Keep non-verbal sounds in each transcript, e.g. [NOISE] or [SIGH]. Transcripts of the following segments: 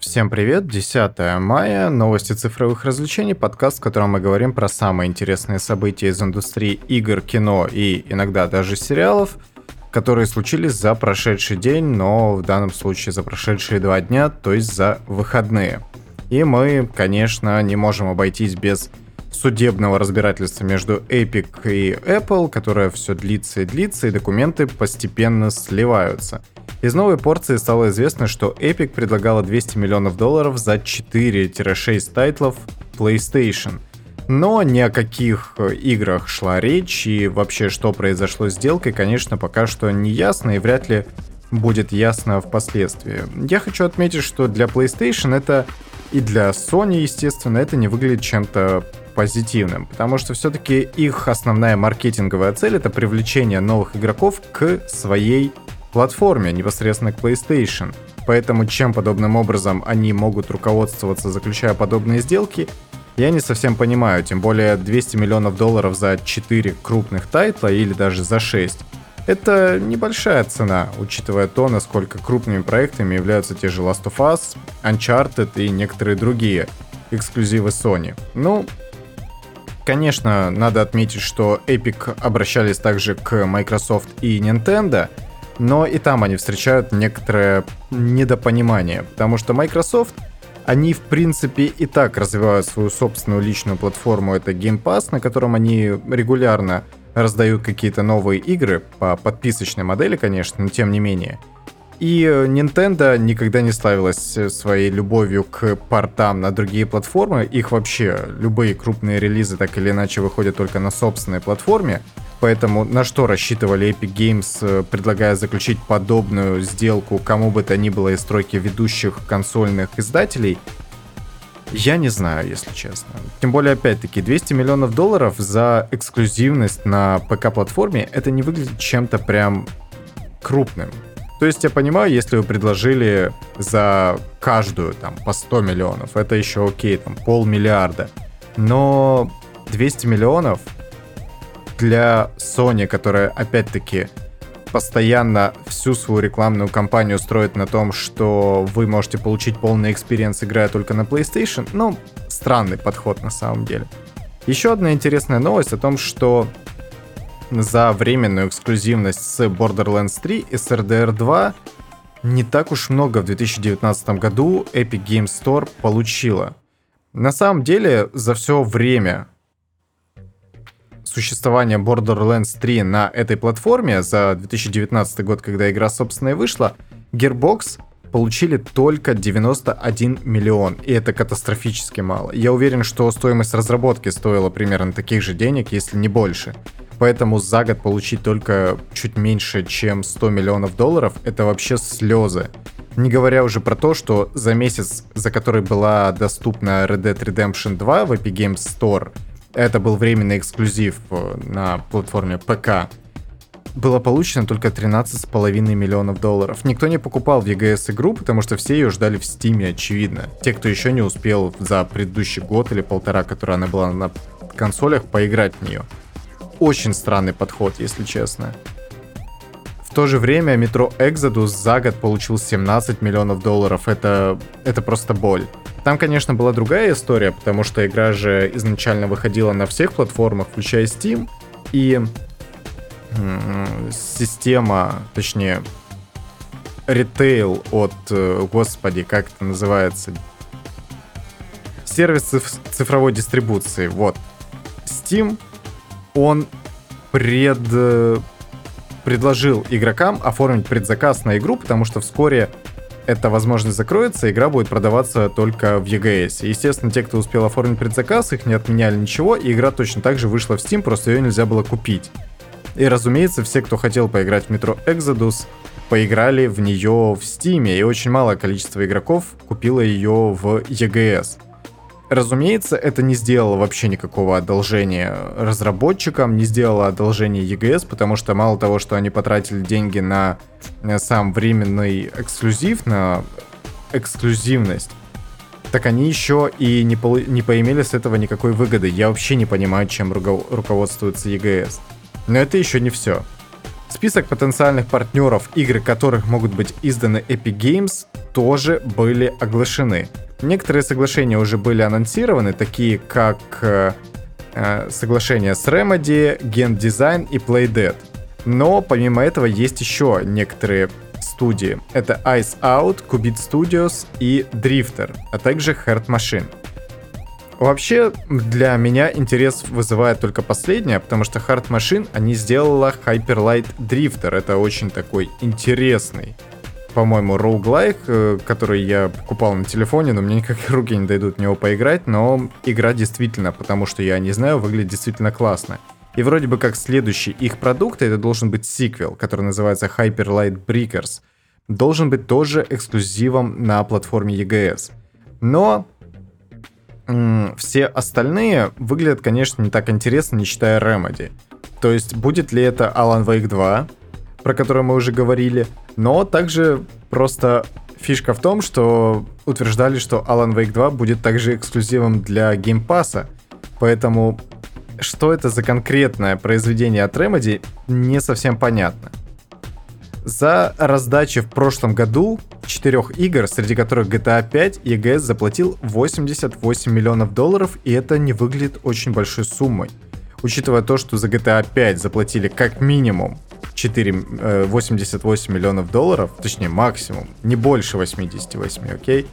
Всем привет, 10 мая, новости цифровых развлечений, подкаст, в котором мы говорим про самые интересные события из индустрии игр, кино и иногда даже сериалов, которые случились за прошедший день, но в данном случае за прошедшие два дня, то есть за выходные. И мы, конечно, не можем обойтись без судебного разбирательства между Epic и Apple, которое все длится и длится, и документы постепенно сливаются – из новой порции стало известно, что Epic предлагала 200 миллионов долларов за 4-6 тайтлов PlayStation. Но ни о каких играх шла речь, и вообще что произошло с сделкой, конечно, пока что не ясно, и вряд ли будет ясно впоследствии. Я хочу отметить, что для PlayStation это и для Sony, естественно, это не выглядит чем-то позитивным, потому что все-таки их основная маркетинговая цель это привлечение новых игроков к своей платформе, непосредственно к PlayStation. Поэтому чем подобным образом они могут руководствоваться, заключая подобные сделки, я не совсем понимаю, тем более 200 миллионов долларов за 4 крупных тайтла или даже за 6. Это небольшая цена, учитывая то, насколько крупными проектами являются те же Last of Us, Uncharted и некоторые другие эксклюзивы Sony. Ну, конечно, надо отметить, что Epic обращались также к Microsoft и Nintendo — но и там они встречают некоторое недопонимание, потому что Microsoft, они в принципе и так развивают свою собственную личную платформу, это Game Pass, на котором они регулярно раздают какие-то новые игры по подписочной модели, конечно, но тем не менее. И Nintendo никогда не славилась своей любовью к портам на другие платформы. Их вообще любые крупные релизы так или иначе выходят только на собственной платформе. Поэтому на что рассчитывали Epic Games, э, предлагая заключить подобную сделку кому бы то ни было из стройки ведущих консольных издателей, я не знаю, если честно. Тем более, опять-таки, 200 миллионов долларов за эксклюзивность на ПК-платформе, это не выглядит чем-то прям крупным. То есть я понимаю, если вы предложили за каждую там по 100 миллионов, это еще окей, там полмиллиарда. Но 200 миллионов для Sony, которая, опять-таки, постоянно всю свою рекламную кампанию строит на том, что вы можете получить полный experience, играя только на PlayStation, ну, странный подход на самом деле. Еще одна интересная новость о том, что за временную эксклюзивность с Borderlands 3 и с RDR 2 не так уж много в 2019 году Epic Games Store получила. На самом деле, за все время существования Borderlands 3 на этой платформе за 2019 год, когда игра, собственно, и вышла, Gearbox получили только 91 миллион, и это катастрофически мало. Я уверен, что стоимость разработки стоила примерно таких же денег, если не больше. Поэтому за год получить только чуть меньше, чем 100 миллионов долларов, это вообще слезы. Не говоря уже про то, что за месяц, за который была доступна Red Dead Redemption 2 в Epic Games Store, это был временный эксклюзив э, на платформе ПК, было получено только 13,5 миллионов долларов. Никто не покупал в EGS игру, потому что все ее ждали в Стиме, очевидно. Те, кто еще не успел за предыдущий год или полтора, которая она была на консолях, поиграть в нее. Очень странный подход, если честно. В то же время Metro Exodus за год получил 17 миллионов долларов. Это, это просто боль. Там, конечно, была другая история, потому что игра же изначально выходила на всех платформах, включая Steam, и система, точнее, ритейл от, э, господи, как это называется, сервис цифровой дистрибуции, вот. Steam, он пред, предложил игрокам оформить предзаказ на игру, потому что вскоре эта возможность закроется, игра будет продаваться только в EGS. Естественно, те, кто успел оформить предзаказ, их не отменяли ничего, и игра точно так же вышла в Steam, просто ее нельзя было купить. И, разумеется, все, кто хотел поиграть в Metro Exodus, поиграли в нее в Steam, и очень малое количество игроков купило ее в EGS. Разумеется, это не сделало вообще никакого одолжения разработчикам, не сделало одолжения EGS, потому что мало того, что они потратили деньги на э, сам временный эксклюзив, на эксклюзивность, так они еще и не, по не поимели с этого никакой выгоды. Я вообще не понимаю, чем руко руководствуется EGS. Но это еще не все. Список потенциальных партнеров, игры которых могут быть изданы Epic Games, тоже были оглашены. Некоторые соглашения уже были анонсированы, такие как э, э, соглашение с Remedy, Gen Design и Playdead. Но помимо этого есть еще некоторые студии. Это Ice Out, Qubit Studios и Drifter, а также Heart Machine. Вообще, для меня интерес вызывает только последнее, потому что Hard Machine, они сделала Hyperlight Drifter. Это очень такой интересный, по-моему, роуглайк, э, который я покупал на телефоне, но мне никак [LAUGHS] руки не дойдут в него поиграть, но игра действительно, потому что я не знаю, выглядит действительно классно. И вроде бы как следующий их продукт, это должен быть сиквел, который называется Hyper Light Breakers. Должен быть тоже эксклюзивом на платформе EGS. Но все остальные выглядят, конечно, не так интересно, не считая Remedy. То есть, будет ли это Alan Wake 2, про который мы уже говорили, но также просто фишка в том, что утверждали, что Alan Wake 2 будет также эксклюзивом для Game Pass, поэтому что это за конкретное произведение от Remedy, не совсем понятно. За раздачи в прошлом году четырех игр, среди которых GTA 5, EGS заплатил 88 миллионов долларов, и это не выглядит очень большой суммой. Учитывая то, что за GTA 5 заплатили как минимум 4, 88 миллионов долларов, точнее максимум, не больше 88, окей?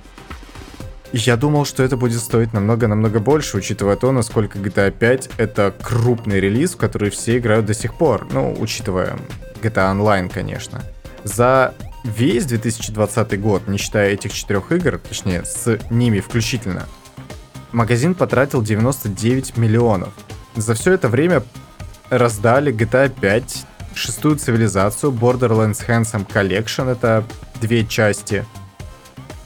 Я думал, что это будет стоить намного-намного больше, учитывая то, насколько GTA 5 это крупный релиз, в который все играют до сих пор. Ну, учитывая GTA Online, конечно. За весь 2020 год, не считая этих четырех игр, точнее, с ними включительно, магазин потратил 99 миллионов. За все это время раздали GTA 5, шестую цивилизацию, Borderlands Handsome Collection, это две части —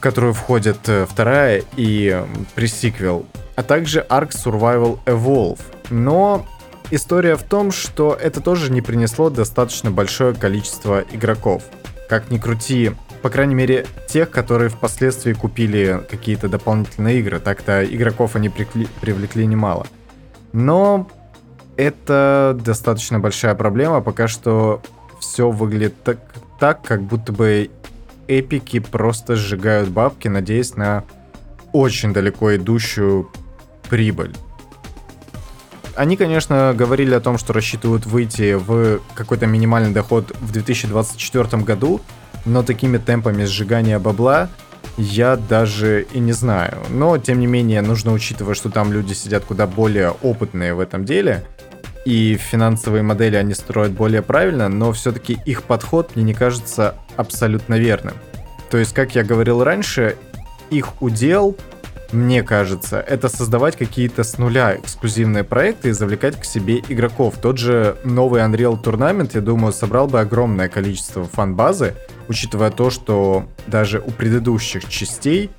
которую входят э, вторая и пресиквел, а также Ark Survival Evolve. Но история в том, что это тоже не принесло достаточно большое количество игроков. Как ни крути, по крайней мере, тех, которые впоследствии купили какие-то дополнительные игры. Так-то игроков они прикли- привлекли немало. Но это достаточно большая проблема. Пока что все выглядит так, так, как будто бы эпики просто сжигают бабки, надеясь на очень далеко идущую прибыль. Они, конечно, говорили о том, что рассчитывают выйти в какой-то минимальный доход в 2024 году, но такими темпами сжигания бабла я даже и не знаю. Но, тем не менее, нужно учитывать, что там люди сидят куда более опытные в этом деле, и финансовые модели они строят более правильно, но все-таки их подход мне не кажется абсолютно верным. То есть, как я говорил раньше, их удел, мне кажется, это создавать какие-то с нуля эксклюзивные проекты и завлекать к себе игроков. Тот же новый Unreal Tournament, я думаю, собрал бы огромное количество фан-базы, учитывая то, что даже у предыдущих частей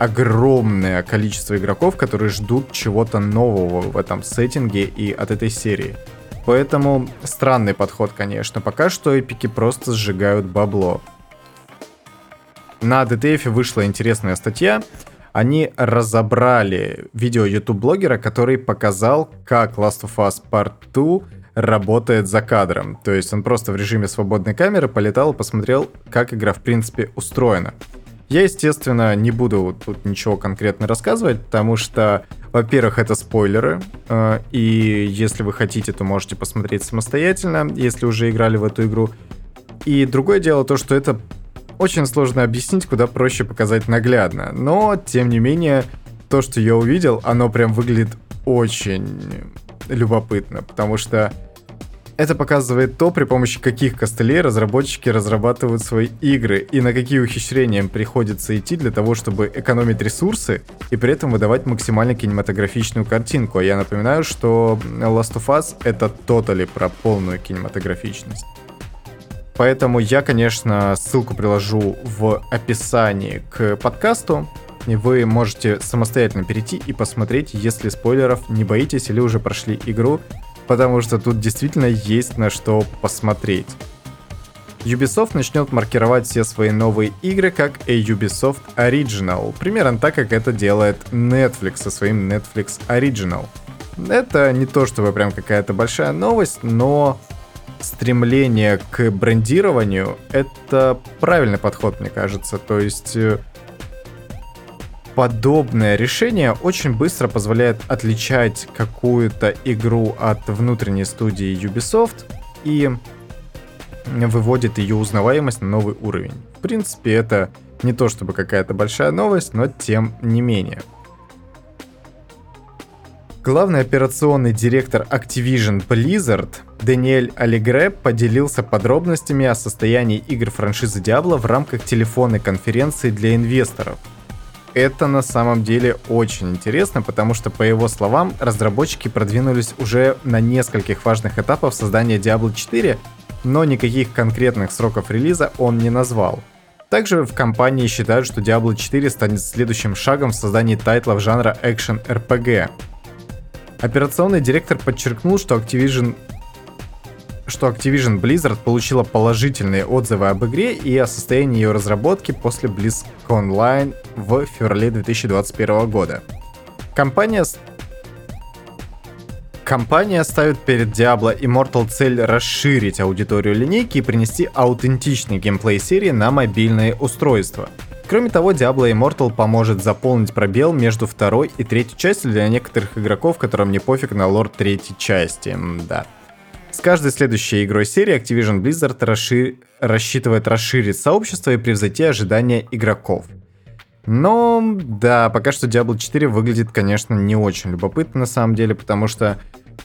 огромное количество игроков, которые ждут чего-то нового в этом сеттинге и от этой серии. Поэтому странный подход, конечно. Пока что эпики просто сжигают бабло. На DTF вышла интересная статья. Они разобрали видео YouTube-блогера, который показал, как Last of Us Part 2 работает за кадром. То есть он просто в режиме свободной камеры полетал и посмотрел, как игра в принципе устроена. Я, естественно, не буду тут ничего конкретно рассказывать, потому что, во-первых, это спойлеры, э, и если вы хотите, то можете посмотреть самостоятельно, если уже играли в эту игру. И другое дело то, что это очень сложно объяснить, куда проще показать наглядно. Но, тем не менее, то, что я увидел, оно прям выглядит очень любопытно, потому что это показывает то, при помощи каких костылей разработчики разрабатывают свои игры и на какие ухищрения им приходится идти для того, чтобы экономить ресурсы и при этом выдавать максимально кинематографичную картинку. А я напоминаю, что Last of Us это тотали про полную кинематографичность. Поэтому я, конечно, ссылку приложу в описании к подкасту. И вы можете самостоятельно перейти и посмотреть, если спойлеров не боитесь или уже прошли игру потому что тут действительно есть на что посмотреть. Ubisoft начнет маркировать все свои новые игры как a Ubisoft Original, примерно так, как это делает Netflix со своим Netflix Original. Это не то чтобы прям какая-то большая новость, но стремление к брендированию — это правильный подход, мне кажется. То есть э, подобное решение очень быстро позволяет отличать какую-то игру от внутренней студии Ubisoft и выводит ее узнаваемость на новый уровень. В принципе, это не то чтобы какая-то большая новость, но тем не менее. Главный операционный директор Activision Blizzard Даниэль Алигре поделился подробностями о состоянии игр франшизы Diablo в рамках телефонной конференции для инвесторов. Это на самом деле очень интересно, потому что, по его словам, разработчики продвинулись уже на нескольких важных этапах создания Diablo 4, но никаких конкретных сроков релиза он не назвал. Также в компании считают, что Diablo 4 станет следующим шагом в создании тайтлов жанра Action RPG. Операционный директор подчеркнул, что Activision что Activision Blizzard получила положительные отзывы об игре и о состоянии ее разработки после BlizzCon Online в феврале 2021 года. Компания Компания ставит перед Diablo Immortal цель расширить аудиторию линейки и принести аутентичный геймплей серии на мобильные устройства. Кроме того, Diablo Immortal поможет заполнить пробел между второй и третьей частью для некоторых игроков, которым не пофиг на лор третьей части. Да. С каждой следующей игрой серии Activision Blizzard расшир... рассчитывает расширить сообщество и превзойти ожидания игроков. Но, да, пока что Diablo 4 выглядит, конечно, не очень любопытно на самом деле, потому что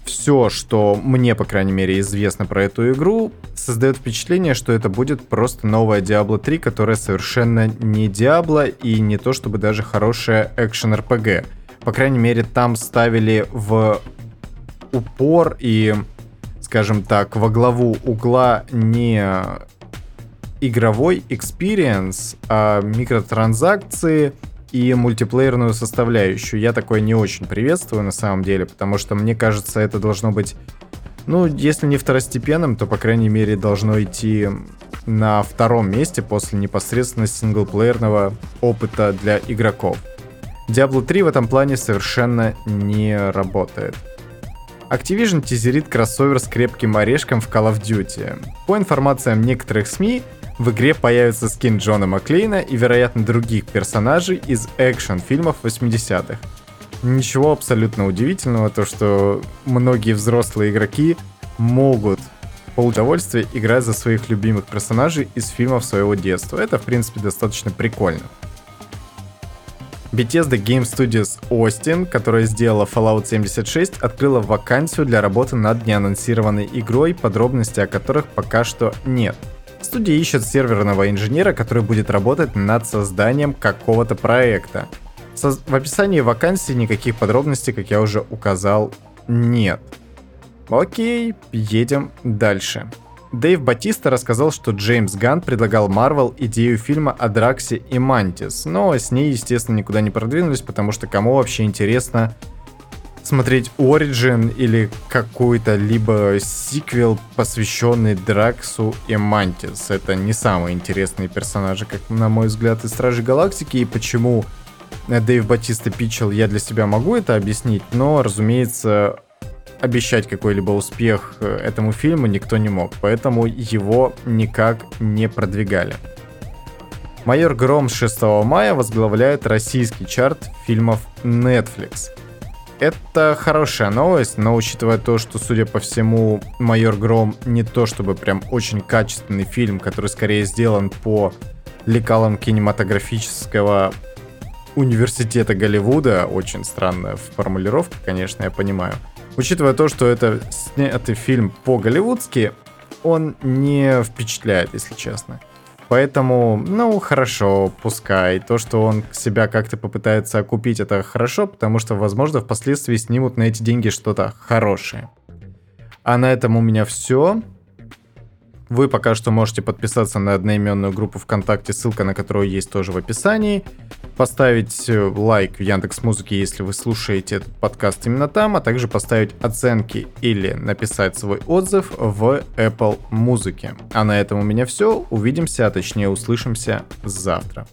все, что мне, по крайней мере, известно про эту игру, создает впечатление, что это будет просто новая Diablo 3, которая совершенно не Diablo и не то чтобы даже хорошая экшен RPG. По крайней мере, там ставили в упор и, скажем так, во главу угла не игровой experience, а микротранзакции и мультиплеерную составляющую. Я такое не очень приветствую на самом деле, потому что мне кажется, это должно быть, ну, если не второстепенным, то, по крайней мере, должно идти на втором месте после непосредственно синглплеерного опыта для игроков. Diablo 3 в этом плане совершенно не работает. Activision тизерит кроссовер с крепким орешком в Call of Duty. По информациям некоторых СМИ, в игре появится скин Джона Маклейна и, вероятно, других персонажей из экшн-фильмов 80-х. Ничего абсолютно удивительного, то что многие взрослые игроки могут получить удовольствие, играя за своих любимых персонажей из фильмов своего детства. Это, в принципе, достаточно прикольно. Bethesda Game Studios Austin, которая сделала Fallout 76, открыла вакансию для работы над неанонсированной игрой, подробностей о которых пока что нет – Студия ищет серверного инженера, который будет работать над созданием какого-то проекта. Со- в описании вакансии никаких подробностей, как я уже указал, нет. Окей, едем дальше. Дэйв Батиста рассказал, что Джеймс Ганн предлагал Марвел идею фильма о Драксе и Мантис, но с ней, естественно, никуда не продвинулись, потому что кому вообще интересно смотреть Origin или какой-то либо сиквел, посвященный Драксу и Мантис. Это не самые интересные персонажи, как на мой взгляд, из Стражей Галактики. И почему Дэйв Батиста пичел, я для себя могу это объяснить, но, разумеется, обещать какой-либо успех э, этому фильму никто не мог, поэтому его никак не продвигали. Майор Гром 6 мая возглавляет российский чарт фильмов Netflix – это хорошая новость, но учитывая то, что, судя по всему, «Майор Гром» не то чтобы прям очень качественный фильм, который скорее сделан по лекалам кинематографического университета Голливуда, очень странная формулировка, конечно, я понимаю. Учитывая то, что это снятый фильм по-голливудски, он не впечатляет, если честно. Поэтому, ну, хорошо, пускай. То, что он себя как-то попытается окупить, это хорошо, потому что, возможно, впоследствии снимут на эти деньги что-то хорошее. А на этом у меня все. Вы пока что можете подписаться на одноименную группу ВКонтакте, ссылка на которую есть тоже в описании. Поставить э, лайк в Яндекс Музыке, если вы слушаете этот подкаст именно там, а также поставить оценки или написать свой отзыв в Apple Музыке. А на этом у меня все. Увидимся, а точнее услышимся завтра.